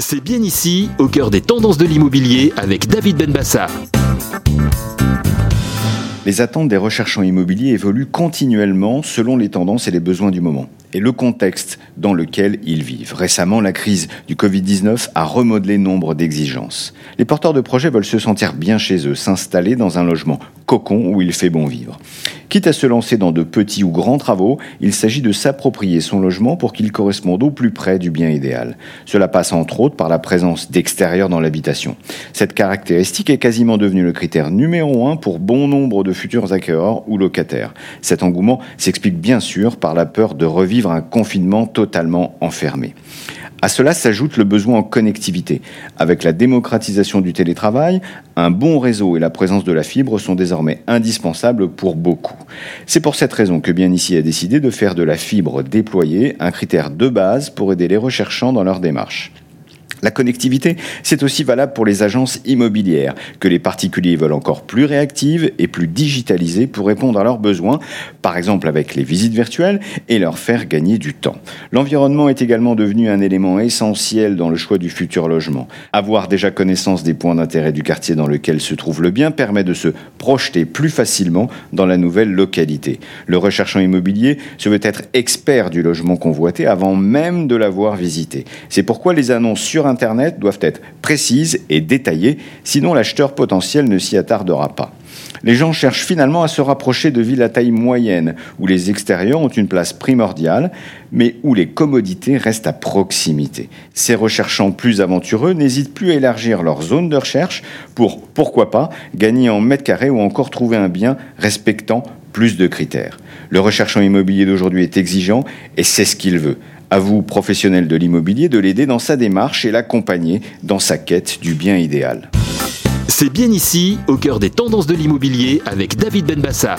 C'est bien ici, au cœur des tendances de l'immobilier, avec David Benbassa. Les attentes des recherchants immobiliers évoluent continuellement selon les tendances et les besoins du moment et le contexte dans lequel ils vivent. Récemment, la crise du Covid-19 a remodelé nombre d'exigences. Les porteurs de projets veulent se sentir bien chez eux, s'installer dans un logement cocon où il fait bon vivre. Quitte à se lancer dans de petits ou grands travaux, il s'agit de s'approprier son logement pour qu'il corresponde au plus près du bien idéal. Cela passe entre autres par la présence d'extérieur dans l'habitation. Cette caractéristique est quasiment devenue le critère numéro un pour bon nombre de futurs acquéreurs ou locataires. Cet engouement s'explique bien sûr par la peur de revivre un confinement totalement enfermé. À cela s'ajoute le besoin en connectivité. Avec la démocratisation du télétravail, un bon réseau et la présence de la fibre sont désormais indispensables pour beaucoup. C'est pour cette raison que Bien Ici a décidé de faire de la fibre déployée un critère de base pour aider les recherchants dans leur démarche. La connectivité, c'est aussi valable pour les agences immobilières, que les particuliers veulent encore plus réactives et plus digitalisées pour répondre à leurs besoins, par exemple avec les visites virtuelles, et leur faire gagner du temps. L'environnement est également devenu un élément essentiel dans le choix du futur logement. Avoir déjà connaissance des points d'intérêt du quartier dans lequel se trouve le bien permet de se projeter plus facilement dans la nouvelle localité. Le recherchant immobilier se veut être expert du logement convoité avant même de l'avoir visité. C'est pourquoi les annonces sur Internet doivent être précises et détaillées, sinon l'acheteur potentiel ne s'y attardera pas. Les gens cherchent finalement à se rapprocher de villes à taille moyenne, où les extérieurs ont une place primordiale, mais où les commodités restent à proximité. Ces recherchants plus aventureux n'hésitent plus à élargir leur zone de recherche pour, pourquoi pas, gagner en mètres carrés ou encore trouver un bien respectant plus de critères. Le recherchant immobilier d'aujourd'hui est exigeant et c'est ce qu'il veut. À vous, professionnels de l'immobilier, de l'aider dans sa démarche et l'accompagner dans sa quête du bien idéal. C'est bien ici, au cœur des tendances de l'immobilier, avec David Benbassa.